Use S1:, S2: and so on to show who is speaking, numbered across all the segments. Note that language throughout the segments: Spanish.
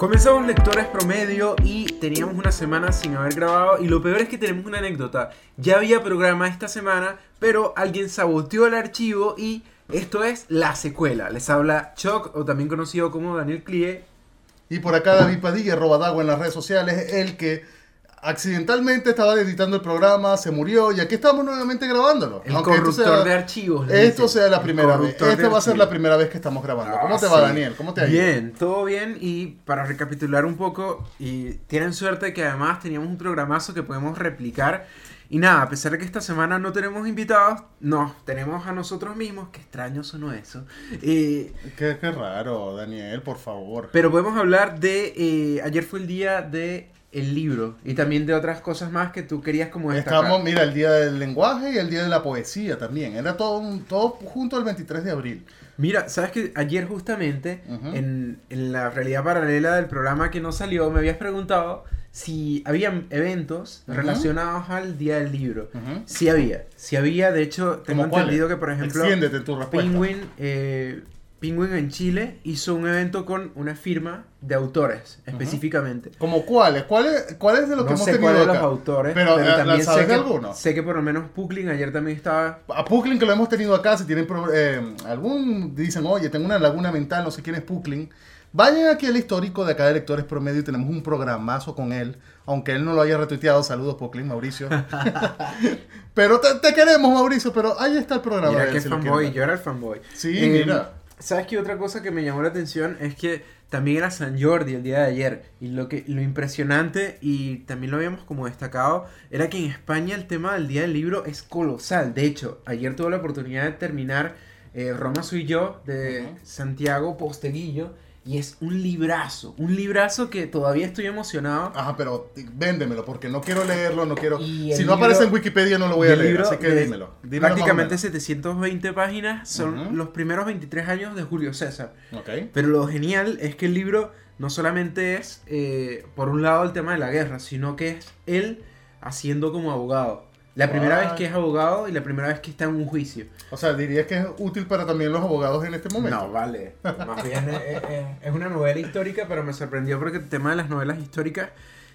S1: Comenzamos lectores promedio y teníamos una semana sin haber grabado y lo peor es que tenemos una anécdota. Ya había programa esta semana, pero alguien saboteó el archivo y esto es la secuela. Les habla Chuck o también conocido como Daniel Clie.
S2: Y por acá David Padilla, Robadagua en las redes sociales, el que accidentalmente estaba editando el programa, se murió y aquí estamos nuevamente grabándolo.
S1: El corruptor de archivos.
S2: Esto sea la primera vez. Esta va a ser la primera vez que estamos grabando.
S1: Ah,
S2: ¿Cómo te va,
S1: sí.
S2: Daniel? ¿Cómo te ha ido?
S1: Bien, todo bien y para recapitular un poco, y tienen suerte que además teníamos un programazo que podemos replicar. Y nada, a pesar de que esta semana no tenemos invitados, no, tenemos a nosotros mismos, qué extraño sonó eso. Eh,
S2: Qué, qué raro, Daniel, por favor.
S1: pero podemos hablar de, eh, ayer fue el día de el libro y también de otras cosas más que tú querías como destacar.
S2: Estamos, mira, el día del lenguaje y el día de la poesía también. Era todo, un- todo junto el 23 de abril.
S1: Mira, sabes que ayer justamente en, en la realidad paralela del programa que no salió, me habías preguntado si había eventos relacionados al Día del Libro.
S2: Ujú.
S1: Sí había, sí había, de hecho tengo entendido que por ejemplo
S2: Extiéndete en tu respuesta.
S1: Penguin, eh, Penguin en Chile hizo un evento con una firma de autores específicamente.
S2: ¿Como cuáles? ¿Cuáles cuáles de los que
S1: no
S2: hemos
S1: sé
S2: tenido
S1: cuáles de los
S2: acá?
S1: autores,
S2: Pero,
S1: pero,
S2: eh,
S1: también
S2: ¿sabes
S1: sé que,
S2: alguno?
S1: sé que por lo menos Puklin ayer también estaba
S2: A Puklin que lo hemos tenido acá, si tienen pro- eh, algún, dicen, oye, tengo una laguna mental, no sé quién es Puklin. Vayan aquí al histórico de acá de Lectores Promedio y tenemos un programazo con él. Aunque él no lo haya retuiteado, saludos Puklin, Mauricio. pero te, te queremos, Mauricio, pero ahí está el programa.
S1: Mira
S2: él,
S1: qué
S2: si
S1: fanboy, yo era el fanboy.
S2: Sí,
S1: Eh,
S2: mira.
S1: ¿Sabes qué otra cosa que me llamó la atención? Es que también era San Jordi el día de ayer. Y lo que lo impresionante, y también lo habíamos como destacado, era que en España el tema del Día del Libro es colosal. De hecho, ayer tuve la oportunidad de terminar eh, Roma soy yo, de. Santiago Posteguillo. Y es un librazo, un librazo que todavía estoy emocionado.
S2: Ajá, pero véndemelo porque no quiero leerlo, no quiero... Si no aparece en Wikipedia no lo voy a leer,
S1: libro
S2: así que
S1: de
S2: dímelo.
S1: prácticamente
S2: menos.
S1: 720 páginas son los primeros 23 años de Julio César. Pero lo genial es que el libro no solamente es, eh, por un lado, el tema de la guerra, sino que es él haciendo como abogado. La primera vez que es abogado y la primera vez que está en un juicio.
S2: O sea, dirías que es útil para también los abogados en este momento.
S1: No, vale. Más bien es, es- es una novela histórica, pero me sorprendió porque el tema de las novelas históricas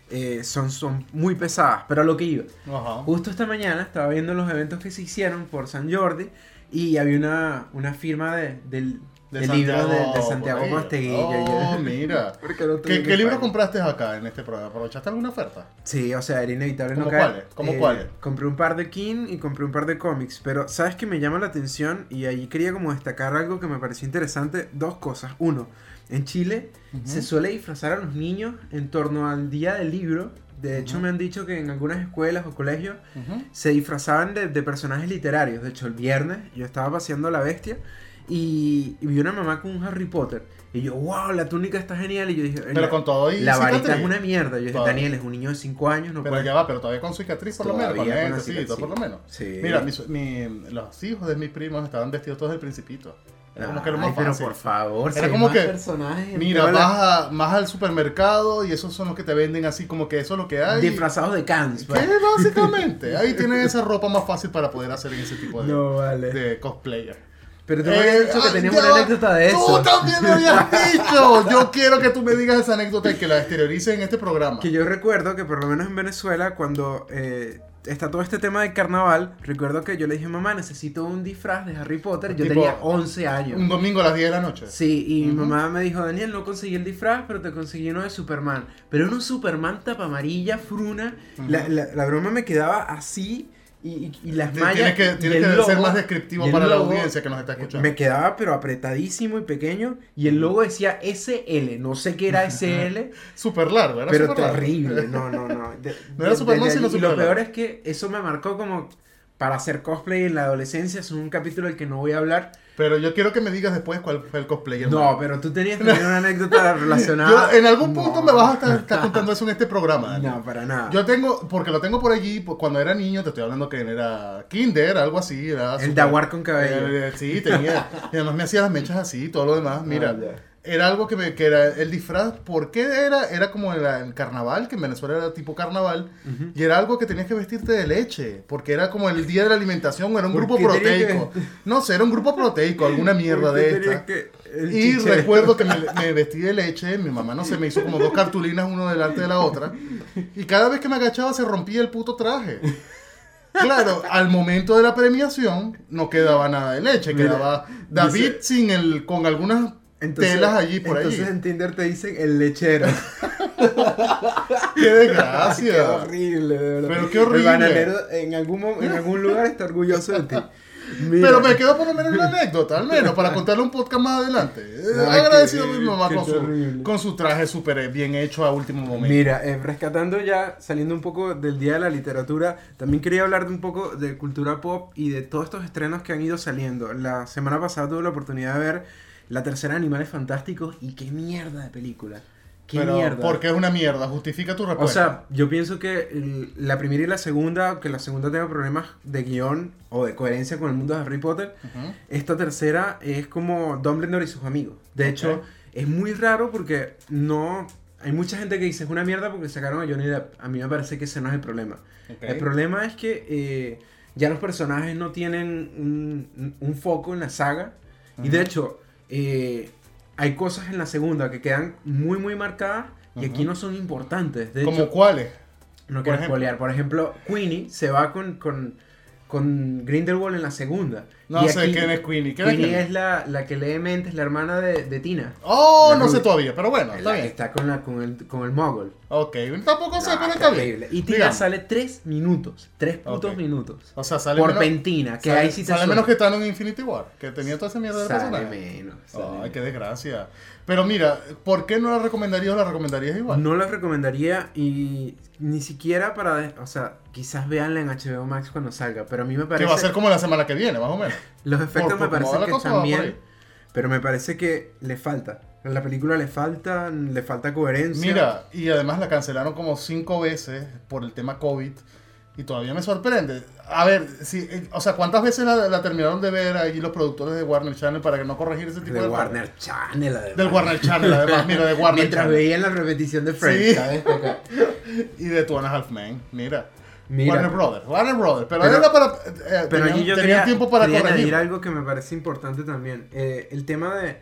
S1: eh, son, son muy pesadas. Pero a lo que iba.
S2: Ajá.
S1: Justo esta mañana estaba viendo los eventos que se hicieron por San Jordi y había una, una firma de, del,
S2: De
S1: del libro de, de
S2: Santiago
S1: Santiago
S2: Posteguillo. Oh,
S1: yo-
S2: mira.
S1: No
S2: ¿Qué, qué libro compraste acá en este programa? ¿Aprovechaste alguna oferta?
S1: Sí, o sea, era inevitable
S2: ¿Cómo
S1: no caer.
S2: cuáles? ¿Cómo
S1: Eh,
S2: cuáles?
S1: Compré un par de King y compré un par de cómics, pero ¿sabes que me llama la atención? Y ahí quería como destacar algo que me pareció interesante. Dos cosas. Uno, en Chile
S2: Ujú.
S1: se suele disfrazar a los niños en torno al día del libro. De hecho,
S2: Ujú.
S1: me han dicho que en algunas escuelas o colegios
S2: Ujú.
S1: se disfrazaban de, de personajes literarios. De hecho, el viernes yo estaba paseando a la bestia y, y vi una mamá con un Harry Potter. Y yo, wow, la túnica está genial. Y yo dije,
S2: Pero
S1: la,
S2: con todo y
S1: la varita es una mierda. Yo dije,
S2: Todavía.
S1: Daniel es un niño de 5 años, no
S2: Pero
S1: puede.
S2: ya va, pero todavía con cicatriz por lo menos. Con sí,
S1: cicatriz.
S2: por lo menos.
S1: Sí.
S2: Mira, mi- los hijos de mis primos estaban vestidos todos del principito. Era como que lo
S1: Ay,
S2: más
S1: pero
S2: fácil.
S1: por favor,
S2: Era como
S1: más
S2: que,
S1: personajes
S2: Mira,
S1: la-
S2: vas, a- vas al supermercado y esos son los que te venden así como que eso es lo que hay.
S1: disfrazados de cans. pues.
S2: ¿Qué? Básicamente. Ahí tienen esa ropa más fácil para poder hacer ese tipo de,
S1: No, vale.
S2: de cosplayer.
S1: Pero tú me habías
S2: Eh,
S1: dicho que
S2: ay,
S1: tenías una anécdota de eso.
S2: Tú también me habías dicho. Yo quiero que tú me digas esa anécdota y que la exteriorices en este programa.
S1: Que yo recuerdo que por lo menos en Venezuela, cuando eh, está todo este tema del carnaval, recuerdo que yo le dije, mamá, necesito un disfraz de Harry Potter. Yo
S2: Tipo,
S1: tenía 11 años.
S2: Un domingo a las 10 de la noche.
S1: Sí, y mi
S2: Ujú.
S1: mamá me dijo, Daniel, no conseguí el disfraz, pero te conseguí uno de Superman. Pero era un Superman tapa amarilla, fruna.
S2: Ujú.
S1: la, la- la broma me quedaba así y, y- las mallas.
S2: Tienes que, tienes que ser
S1: logo-
S2: más descriptivo para la audiencia que nos está escuchando.
S1: Me quedaba pero apretadísimo y pequeño y el logo decía SL, no sé qué era SL,
S2: Súper largo, era
S1: pero
S2: largo.
S1: terrible, no, no, no. De-
S2: No era Superman,
S1: desde
S2: sino
S1: allí- Y lo peor es que eso me marcó como para hacer cosplay en la adolescencia, es un capítulo del que no voy a hablar.
S2: Pero yo quiero que me digas después cuál fue el cosplayer.
S1: No, pero tú tenías también una anécdota relacionada.
S2: Yo, en algún punto
S1: No.
S2: me vas a estar, estar contando eso en este programa. Dani.
S1: No, para nada.
S2: Yo tengo, porque lo tengo por allí, pues, cuando era niño, te estoy hablando que era kinder, algo así. Era
S1: el
S2: súper-
S1: Daguar con cabello.
S2: Eh, sí, tenía. Y además me hacía las mechas así, todo lo demás. Mira,
S1: Ah, ya.
S2: Era algo que, me, que era el disfraz, ¿por qué era? Era como el, el carnaval, que en Venezuela era tipo carnaval, y era algo que tenías que vestirte de leche, porque era como el día de la alimentación, era un
S1: ¿Por
S2: grupo proteico. No sé, era un grupo proteico, alguna mierda de esta.
S1: que-
S2: Y recuerdo que me, me vestí de leche, mi mamá no se me hizo como dos cartulinas uno delante de la otra, y cada vez que me agachaba se rompía el puto traje. Claro, al momento de la premiación no quedaba nada de leche, quedaba David
S1: dice-
S2: sin el, con algunas
S1: Entonces-
S2: telas allí por
S1: entonces
S2: allí.
S1: en Tinder te dicen el lechero.
S2: ¡Qué
S1: qué
S2: desgracia!
S1: horrible, de verdad.
S2: Pero qué horrible.
S1: El bananero en algún, en algún lugar está orgulloso de ti. Mira.
S2: Pero me quedó por lo menos una anécdota, al menos, para contarle un podcast más adelante. Eh,
S1: Ay,
S2: Agradecido a
S1: qué-
S2: mi mamá
S1: qué
S2: con su, con su traje súper bien hecho a último momento.
S1: Mira, eh, rescatando ya, saliendo un poco del Día de la Literatura, también quería hablar de un poco de cultura pop y de todos estos estrenos que han ido saliendo. La semana pasada tuve la oportunidad de ver la tercera Animales Fantásticos y qué mierda de película. Qué
S2: Pero,
S1: mierda.
S2: porque es una mierda, justifica tu
S1: O
S2: respuesta.
S1: sea, yo pienso que la primera y la segunda, que la segunda tenga problemas de guion o de coherencia con el mundo de Harry Potter, esta tercera es como Dumbledore y sus amigos. De hecho, es muy raro porque no... Hay mucha gente que dice es una mierda porque sacaron a Johnny Depp. A mí me parece que ese no es el problema. El problema es que eh, ya los personajes no tienen un, un foco en la saga. Y de hecho, eh, hay cosas en la segunda que quedan muy, muy marcadas y aquí no son importantes.
S2: ¿Como cuáles?
S1: no quiero spoilear. Por ejemplo, Queenie se va con, con, con Grindelwald en la segunda.
S2: No
S1: Y
S2: sé quién es Queenie. ¿Quién es
S1: Queenie es la, la que lee mentes, la hermana de, de Tina.
S2: Oh,
S1: la
S2: no sé
S1: rubia.
S2: todavía, pero bueno, está
S1: la
S2: bien.
S1: está con, la, con, el, con el Muggle.
S2: Ok, tampoco sé,
S1: No,
S2: pero está bien.
S1: Y Tina
S2: Digamos.
S1: sale tres minutos. Tres putos
S2: Ok.
S1: minutos.
S2: O sea, sale
S1: por
S2: menos,
S1: Pentina, que
S2: sale,
S1: ahí sí te
S2: sale menos que Thanos en Infinity War, que tenía toda esa mierda de
S1: Sale
S2: personaje.
S1: menos. sale
S2: Ay,
S1: menos.
S2: qué desgracia. Pero mira, ¿por qué no la recomendarías o la recomendarías igual?
S1: No la recomendaría y ni siquiera para, o sea, quizás veanla en HBO Max cuando salga, pero a mí me
S2: que
S1: parece
S2: va a ser como la semana que viene, más o menos.
S1: los efectos
S2: por
S1: me
S2: cómo va
S1: parece
S2: la
S1: que
S2: cosa,
S1: están bien, pero me parece que le falta. A la película le falta, le falta coherencia.
S2: Mira, y además la cancelaron como cinco veces por el tema COVID y todavía me sorprende. A ver, si, eh, o sea, ¿cuántas veces la, la terminaron de ver ahí los productores de Warner Channel para que no corregir ese tipo de
S1: de? Warner Channel, además.
S2: Del Warner Channel, además, mira, de Warner
S1: Mientras
S2: Channel.
S1: veían la repetición de Friends,
S2: Sí.
S1: ¿sabes? Acá.
S2: Y de Two and a Half Men, mira.
S1: Mira,
S2: Warner Brothers, Warner Brothers. Pero,
S1: Pero-
S2: era para. eh,
S1: Pero
S2: tenían,
S1: allí yo quería,
S2: tiempo para
S1: quería
S2: corregir.
S1: añadir algo que me parece importante también. Eh, el tema de...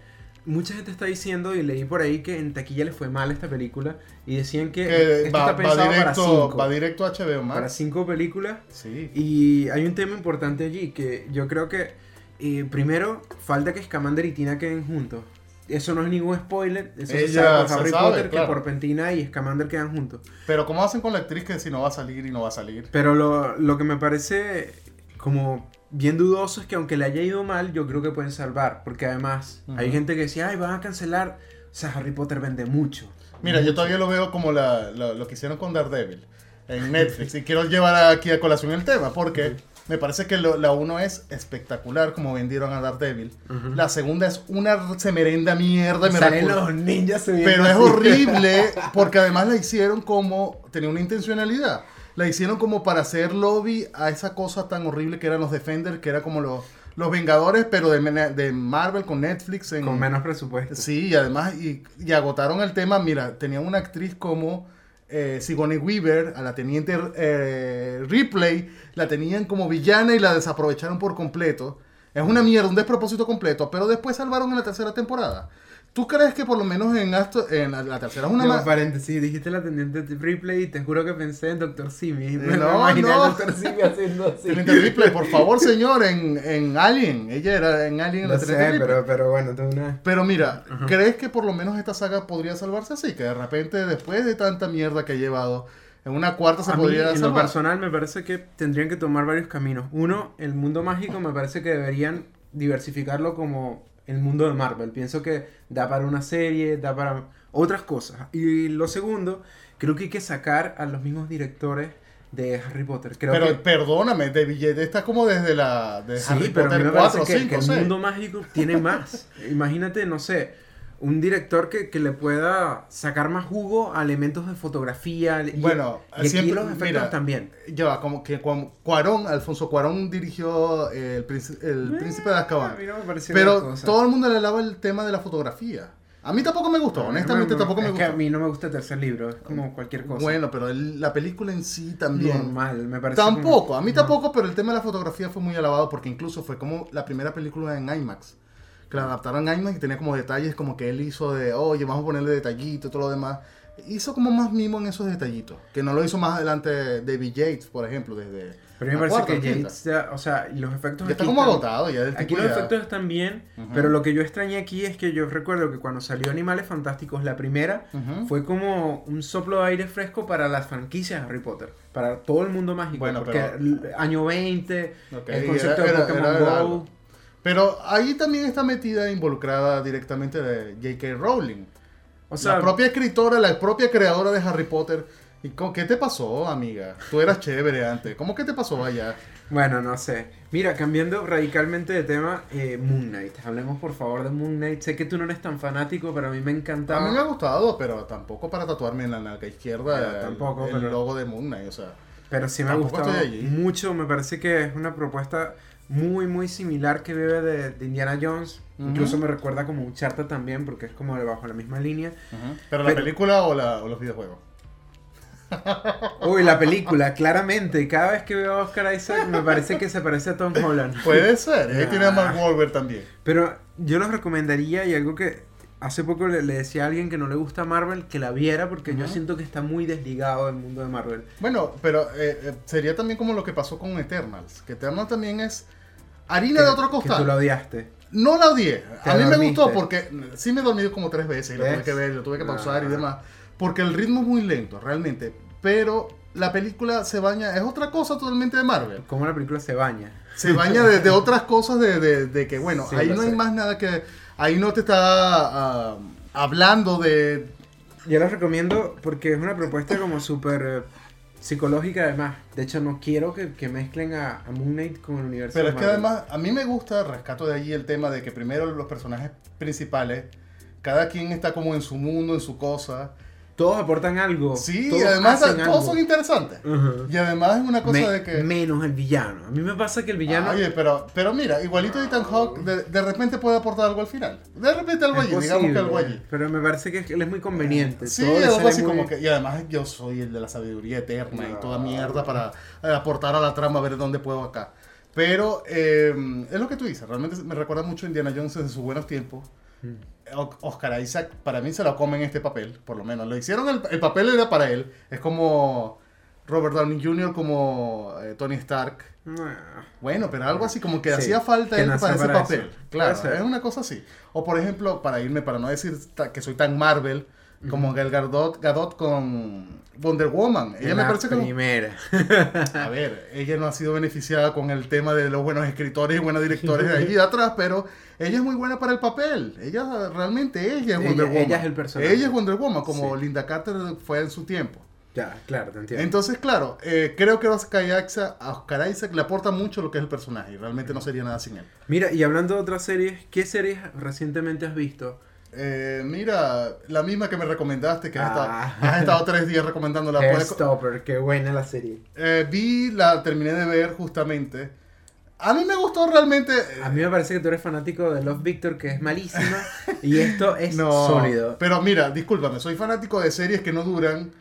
S1: Mucha gente está diciendo, y leí por ahí, que en taquilla le fue mal esta película. Y decían que, esto
S2: va,
S1: está
S2: va
S1: pensado para
S2: directo,
S1: cinco.
S2: va directo a HBO Max.
S1: para cinco películas.
S2: Sí.
S1: Y hay un tema importante allí, que yo creo que... eh, primero, falta que Scamander y Tina queden juntos. Eso no es ningún spoiler. Eso se
S2: Ella
S1: sabe por
S2: se
S1: Harry
S2: sabe,
S1: Potter
S2: claro.
S1: que por Pentina y Scamander quedan juntos.
S2: Pero ¿cómo hacen con la actriz que si no va a salir y no va a salir?
S1: Pero lo, lo que me parece como bien dudoso es que aunque le haya ido mal, yo creo que pueden salvar. Porque además hay
S2: Ujú.
S1: gente que decía, ay, van a cancelar. O sea, Harry Potter vende mucho.
S2: Mira, yo
S1: Mucho.
S2: todavía lo veo como la, lo, lo que hicieron con Daredevil en Netflix. y quiero llevar aquí a colación el tema porque me parece que lo- la uno es espectacular como vendieron a Daredevil.
S1: Ujú.
S2: La segunda es una semerenda mierda. me
S1: Salen los ninjas
S2: Pero es
S1: así.
S2: horrible porque además la hicieron como, tenía una intencionalidad. La hicieron como para hacer lobby a esa cosa tan horrible que eran los Defenders, que era como los, los Vengadores, pero de, de Marvel con Netflix. En,
S1: Con menos presupuesto.
S2: Sí, y además, y, y agotaron el tema. Mira, tenían una actriz como eh, Sigourney Weaver, a la teniente eh, Ripley, la tenían como villana y la desaprovecharon por completo. Es una mierda, un despropósito completo, pero después salvaron en la tercera temporada. ¿Tú crees que por lo menos en, Asto- en la, la tercera es una ma-
S1: paréntesis, dijiste la teniente Ripley y te juro que pensé en Doctor Simi. Me
S2: no, no.
S1: a Doctor Simi haciendo así.
S2: Teniente Ripley, por favor, señor, en, en Alien. Ella era en Alien
S1: Lo
S2: la
S1: sé,
S2: Ripley.
S1: pero, pero bueno, tú una...
S2: Pero mira,
S1: Ajá.
S2: ¿crees que por lo menos esta saga podría salvarse así? Que de repente, después de tanta mierda que ha llevado, en una cuarta se
S1: A mí,
S2: podría
S1: en lo personal, me parece que tendrían que tomar varios caminos. Uno, el mundo mágico, me parece que deberían diversificarlo como el mundo de Marvel. Pienso que da para una serie, da para otras cosas. Y lo segundo, creo que hay que sacar a los mismos directores de Harry Potter. Creo
S2: pero
S1: que...
S2: perdóname, de billete está como desde la de
S1: Sí,
S2: Harry
S1: pero a mí
S2: Potter
S1: me
S2: 4
S1: parece
S2: o
S1: que,
S2: 5
S1: que el
S2: 6.
S1: mundo mágico tiene más. Imagínate, no sé, un director que, que le pueda sacar más jugo a elementos de fotografía. y-
S2: Bueno,
S1: y aquí
S2: siempre-
S1: los efectos
S2: mira,
S1: también.
S2: Ya como que Cuarón, Alfonso Cuarón dirigió eh, el, Príncipe- el Príncipe de Azkaban.
S1: no
S2: Pero todo el mundo le alaba el tema de la fotografía. A mí tampoco me gustó, honestamente
S1: No,
S2: tampoco me
S1: es que
S2: gustó.
S1: a mí no me gusta el tercer libro, es como cualquier cosa.
S2: Bueno, pero el- la película en sí también.
S1: normal, me parece.
S2: Tampoco,
S1: como-
S2: a mí tampoco, pero el tema de la fotografía fue muy alabado porque incluso fue como la primera película en IMAX. Que la adaptaron en IMAX y tenía como detalles como que él hizo de, oye, vamos a ponerle detallito y todo lo demás. Hizo como más mimo en esos detallitos. Que no lo hizo más adelante David Yates, por ejemplo, desde.
S1: Pero a me parece
S2: cuarta,
S1: que. Yates, ya- o sea, los efectos.
S2: Ya está como
S1: están-
S2: agotado ya del
S1: Aquí los
S2: ya-
S1: efectos están bien,
S2: Ujú.
S1: pero lo que yo extrañé aquí es que yo recuerdo que cuando salió Animales Fantásticos, la primera,
S2: Ujú.
S1: fue como un soplo de aire fresco para las franquicias de Harry Potter, para todo el mundo mágico.
S2: Bueno,
S1: porque
S2: pero-
S1: año 20,
S2: Ok,
S1: el concepto
S2: era-
S1: de Pokémon
S2: era
S1: Go.
S2: Pero ahí también está metida, involucrada directamente de J.K. Rowling.
S1: O sea,
S2: la propia escritora, la propia creadora de Harry Potter. ¿Y co- qué te pasó, amiga? Tú eras chévere antes. ¿Cómo que te pasó allá?
S1: bueno, no sé. Mira, cambiando radicalmente de tema, eh, Moon Knight. Hablemos por favor de Moon Knight. Sé que tú no eres tan fanático, pero a mí me encantaba.
S2: A mí me ha gustado, pero tampoco para tatuarme en la nalga izquierda
S1: Ya,
S2: el-
S1: tampoco,
S2: el,
S1: pero-
S2: logo de Moon Knight. O sea,
S1: Pero sí me ha gustado mucho. Me parece que es una propuesta muy, muy similar que bebe de, de Indiana Jones. Incluso me recuerda como un charta también, porque es como bajo la misma línea.
S2: pero la película o, la- o los videojuegos.
S1: Uy, la película, claramente. Cada vez que veo a Oscar Isaac me parece que se parece a Tom Holland.
S2: Puede ser. Ahí
S1: Ah.
S2: tiene a Mark Wahlberg también.
S1: Pero yo los recomendaría y algo que hace poco le, le decía a alguien que no le gusta Marvel que la viera porque yo siento que está muy desligado del mundo de Marvel.
S2: Bueno, pero eh, eh, sería también como lo que pasó con Eternals. Que Eternals también es harina de otro
S1: Que tú
S2: costal.
S1: la odiaste.
S2: No la odié. A mí me gustó porque sí me he dormido como tres veces y lo tuve que ver, lo tuve que pausar y
S1: Ah.
S2: demás. Porque el ritmo es muy lento, realmente. Pero la película se baña, es otra cosa totalmente de Marvel.
S1: Cómo la película se baña.
S2: Se baña de, de otras cosas de, de- de que, bueno,
S1: Sí,
S2: ahí no hay más nada que... Ahí no te está ah, hablando de...
S1: Yo los recomiendo porque es una propuesta como súper psicológica además. De hecho, no quiero que, que mezclen a, a Moon Knight con el universo
S2: Pero es que además, a mí me gusta, rescato de allí el tema de que primero los personajes principales, cada quien está como en su mundo, en su cosa.
S1: Todos aportan algo.
S2: Sí, y
S1: todos
S2: además
S1: hacen
S2: todos
S1: algo.
S2: son interesantes.
S1: Ujú.
S2: Y además es una cosa
S1: Me-
S2: de que...
S1: Menos el villano. A mí me pasa que el villano...
S2: Ah, Oye, pero, pero mira, igualito Ethan Hawke de, de repente puede aportar algo al final. De repente algo allí, digamos que algo allí.
S1: Pero me parece que él es muy conveniente.
S2: Sí, algo así
S1: muy-
S2: como que. Y además yo soy el de la sabiduría eterna y toda
S1: No.
S2: mierda para eh, aportar a la trama, a ver dónde puedo acá. Pero eh, es lo que tú dices, realmente me recuerda mucho a Indiana Jones en sus buenos tiempos.
S1: Mm.
S2: Oscar Isaac, para mí se la come en este papel, por lo menos. Lo hicieron, el, el papel era para él. Es como Robert Downey Jr., como eh, Tony Stark.
S1: Ah.
S2: Bueno, pero algo así como que
S1: Sí,
S2: hacía falta
S1: que
S2: él para ese
S1: para
S2: papel.
S1: eso.
S2: Claro,
S1: ser.
S2: es una cosa así. O por ejemplo, para irme, para no decir que soy tan Marvel, como Gal Gadot, Gadot con Wonder Woman. Ella
S1: En
S2: me
S1: la
S2: parece como...
S1: primera.
S2: A ver, ella no ha sido beneficiada con el tema de los buenos escritores y buenos directores de allí atrás, pero ella es muy buena para el papel. Ella realmente, ella es
S1: Ella-
S2: Wonder Woman.
S1: ella es el personaje.
S2: Ella es Wonder Woman, como
S1: Sí.
S2: Linda Carter fue en su tiempo.
S1: Ya, claro, te entiendo.
S2: Entonces, claro, eh, creo que Oscar Isaac, a Oscar Isaac le aporta mucho lo que es el personaje y realmente no sería nada sin él.
S1: Mira, y hablando de otras series, ¿qué series recientemente has visto?
S2: Eh, mira, la misma que me recomendaste, que has,
S1: Ah.
S2: estado, has estado tres días recomendándola.
S1: Stopper, qué buena la serie.
S2: Eh, vi, la terminé de ver justamente. A mí me gustó realmente.
S1: A mí me parece que tú eres fanático de Love Victor, que es malísima, y esto es
S2: no,
S1: sólido.
S2: Pero mira, discúlpame, soy fanático de series que no duran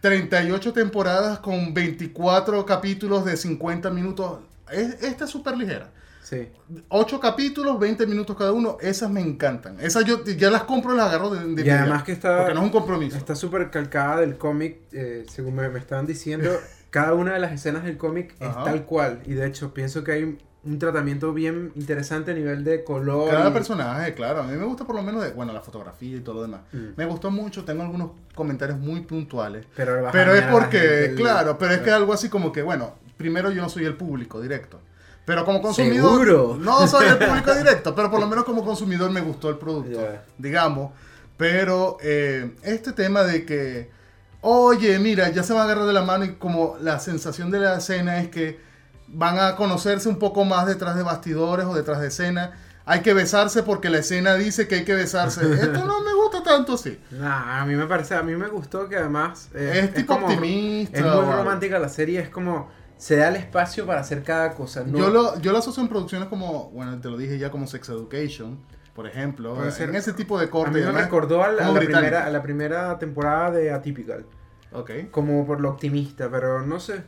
S2: 38 temporadas con 24 capítulos de 50 minutos. Es- esta es súper ligera.
S1: Sí.
S2: 8 capítulos, 20 minutos cada uno, esas me encantan. Esas yo ya las compro y las agarro de, de
S1: Y
S2: inmediato,
S1: además que está-
S2: Porque no es un compromiso.
S1: Está súper calcada del cómic, eh, según me, me estaban diciendo. cada una de las escenas del cómic es tal cual. Y de hecho, pienso que hay un tratamiento bien interesante a nivel de color.
S2: Cada
S1: y-
S2: personaje, claro. A mí me gusta por lo menos, de, bueno, la fotografía y todo lo demás.
S1: Mm.
S2: Me gustó mucho, tengo algunos comentarios muy puntuales.
S1: Pero,
S2: Pero es porque,
S1: el-
S2: claro, pero es que algo así como que, bueno, primero yo no soy el público directo. Pero como consumidor.
S1: ¿Seguro?
S2: No soy el público directo, pero por lo menos como consumidor me gustó el producto, digamos. Pero eh, este tema de que, oye, mira, ya se van a agarrar de la mano y como la sensación de la escena es que van a conocerse un poco más detrás de bastidores o detrás de escena. Hay que besarse porque la escena dice que hay que besarse. Esto no me gusta tanto así.
S1: Nah, a mí me parece, a mí me gustó que además eh,
S2: Es tipo optimista
S1: Es muy romántica la serie, es como se da el espacio para hacer cada cosa. ¿no?
S2: Yo, lo, yo lo asocio en producciones como, bueno, te lo dije ya como Sex Education. Por ejemplo.
S1: Puede ser.
S2: En ese tipo de
S1: A
S2: corte.
S1: mí
S2: y
S1: me recordó a la, a la primera, a la primera temporada de Atypical.
S2: Ok.
S1: Como por lo optimista, pero no sé.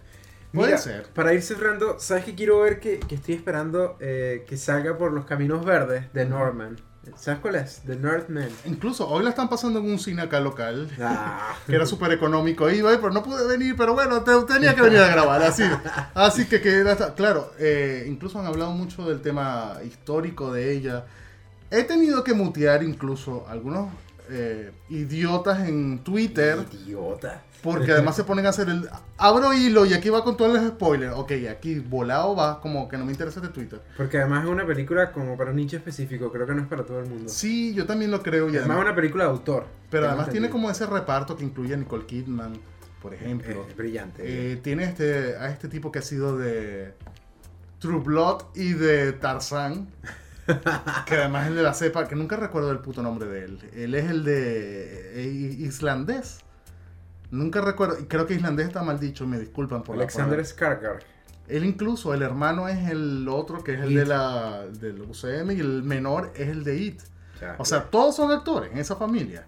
S2: Puede
S1: Mira,
S2: ser.
S1: Para ir cerrando, ¿sabes qué quiero ver? Que, que estoy esperando eh, que salga por los caminos verdes de Norman. ¿Sabes cuál es? The Northman.
S2: Incluso hoy la están pasando en un cine acá local.
S1: Ah.
S2: Que era súper económico. Iba, pero no pude venir. Pero bueno, te- tenía que venir a grabar. Así, así que, Claro, eh, incluso han hablado mucho del tema histórico de ella. He tenido que mutear incluso algunos eh, idiotas en Twitter.
S1: Idiota.
S2: Porque además se ponen a hacer el. Abro hilo y aquí va con todos los spoilers. Ok, aquí volado va, como que no me interesa de Twitter.
S1: Porque además es una película como para un nicho específico, creo que no es para todo el mundo.
S2: Sí, yo también lo creo. Y
S1: además es una película de autor.
S2: pero además tiene como ese reparto que incluye a Nicole Kidman, por ejemplo.
S1: Eh, brillante.
S2: Eh, tiene este, a este tipo que ha sido de True Blood y de Tarzán. que además es de la cepa, que nunca recuerdo el puto nombre de él. Él es el de eh, islandés. Nunca recuerdo, creo que islandés está mal dicho, me disculpan por
S1: Alexander
S2: la
S1: Skarsgård.
S2: Él incluso, el hermano es el otro que es el
S1: It.
S2: de la del UCM y el menor es el de IT. O sea, todos son actores en esa familia.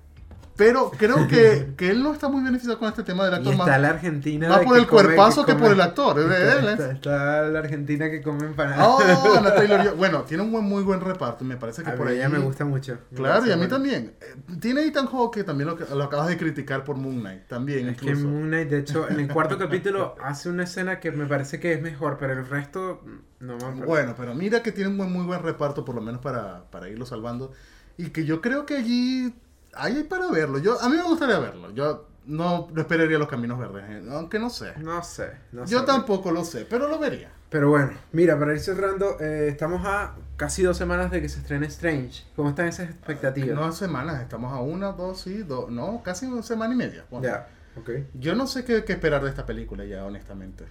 S2: Pero creo que, que él no está muy beneficiado con este tema del
S1: y
S2: actor
S1: está
S2: más,
S1: la Argentina.
S2: más por
S1: que
S2: el
S1: come-
S2: cuerpazo que,
S1: come-
S2: por el actor.
S1: Está,
S2: él, ¿eh?
S1: está- está la Argentina que come empanadas.
S2: Oh, Ana. Bueno, tiene un buen, muy buen reparto. y Me parece que
S1: a
S2: por ahí.
S1: ella me gusta mucho. Me
S2: Claro, y a mí
S1: buena.
S2: también. Eh, Tiene Ethan Hawke, que también lo, lo acabas de criticar por Moon Knight. También,
S1: Es que
S2: incluso.
S1: Moon Knight, de hecho, en el cuarto capítulo hace una escena que me parece que es mejor, pero el resto mm, no me.
S2: Bueno, pero mira que tiene un buen, muy buen reparto, por lo menos para, para irlo salvando. Y que yo creo que allí hay para verlo. Yo, a mí me gustaría verlo. Yo no, no esperaría los caminos verdes, eh, aunque no sé.
S1: No sé, no
S2: Yo
S1: sé.
S2: tampoco lo sé, pero lo vería.
S1: Pero bueno, mira, para ir cerrando, eh, estamos a casi dos semanas de que se estrene Strange. ¿Cómo están esas expectativas?
S2: No semanas, estamos a una, dos, sí, dos, no, casi una semana y media. Bueno,
S1: Ya, ok.
S2: Yo no sé qué, qué esperar de esta película ya, honestamente.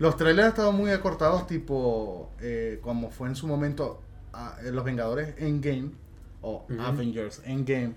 S2: Los trailers han estado muy acortados, tipo eh, como fue en su momento ah, eh, Los Vengadores Endgame o
S1: Ujú.
S2: Avengers Endgame,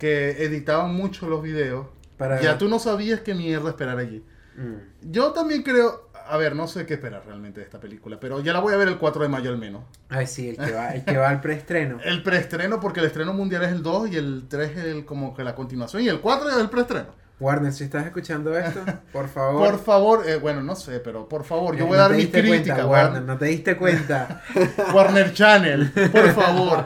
S2: que editaban mucho los videos.
S1: Para...
S2: Ya tú no sabías qué mierda esperar allí.
S1: Mm.
S2: Yo también creo, a ver, no sé qué esperar realmente de esta película, pero ya la voy a ver el 4 de mayo al menos.
S1: Ay, sí, el que va, el que va al preestreno.
S2: El preestreno, porque el estreno mundial es el 2 y el 3 es el, como que la continuación y el 4 es el preestreno.
S1: Warner, si estás escuchando esto, por favor.
S2: Por favor, eh, bueno, no sé, pero por favor, yo
S1: Eh,
S2: voy a
S1: no
S2: dar mi crítica.
S1: cuenta, Warner, no te diste cuenta.
S2: Warner Channel, por favor.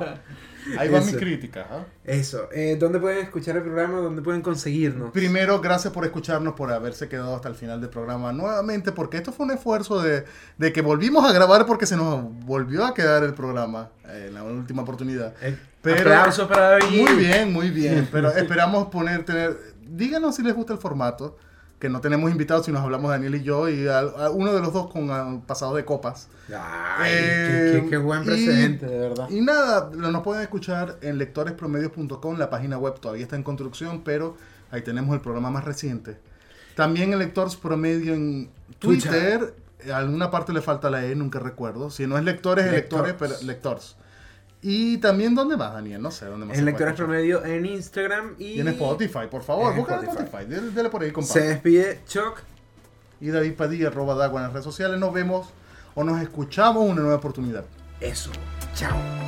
S2: Ahí va mi crítica. ¿ah?
S1: Eso, eh, ¿dónde pueden escuchar el programa? ¿Dónde pueden conseguirnos?
S2: Primero, gracias por escucharnos, por haberse quedado hasta el final del programa nuevamente, porque esto fue un esfuerzo de, de que volvimos a grabar porque se nos volvió a quedar el programa eh, en la última oportunidad.
S1: Eh,
S2: Pero-
S1: para David.
S2: Muy bien, muy bien, pero esperamos poner, tener, díganos si les gusta el formato, que no tenemos invitados, sino nos hablamos Daniel y yo, y a uno de los dos con ah, pasado de copas.
S1: Ay,
S2: Eh,
S1: qué, qué- qué buen
S2: y-
S1: precedente, de verdad.
S2: Y nada, lo- nos pueden escuchar en lectorespromedios.com, la página web todavía está en construcción, pero ahí tenemos el programa más reciente. También en Lectores Promedio en Twitter, eh, alguna parte le falta la E, nunca recuerdo. Si no es lectores, es lectores, pero lectores. Y también, ¿dónde más, Daniel? No sé, ¿dónde más?
S1: En
S2: se
S1: Lectores Promedio en Instagram y...
S2: Y en Spotify, por favor, busca en
S1: Spotify.
S2: Spotify. Dele, dele por ahí,
S1: Se
S2: compadre.
S1: despide Chuck.
S2: Y David Padilla, arroba Dagua en las redes sociales. Nos vemos o nos escuchamos una nueva oportunidad.
S1: Eso. Chao.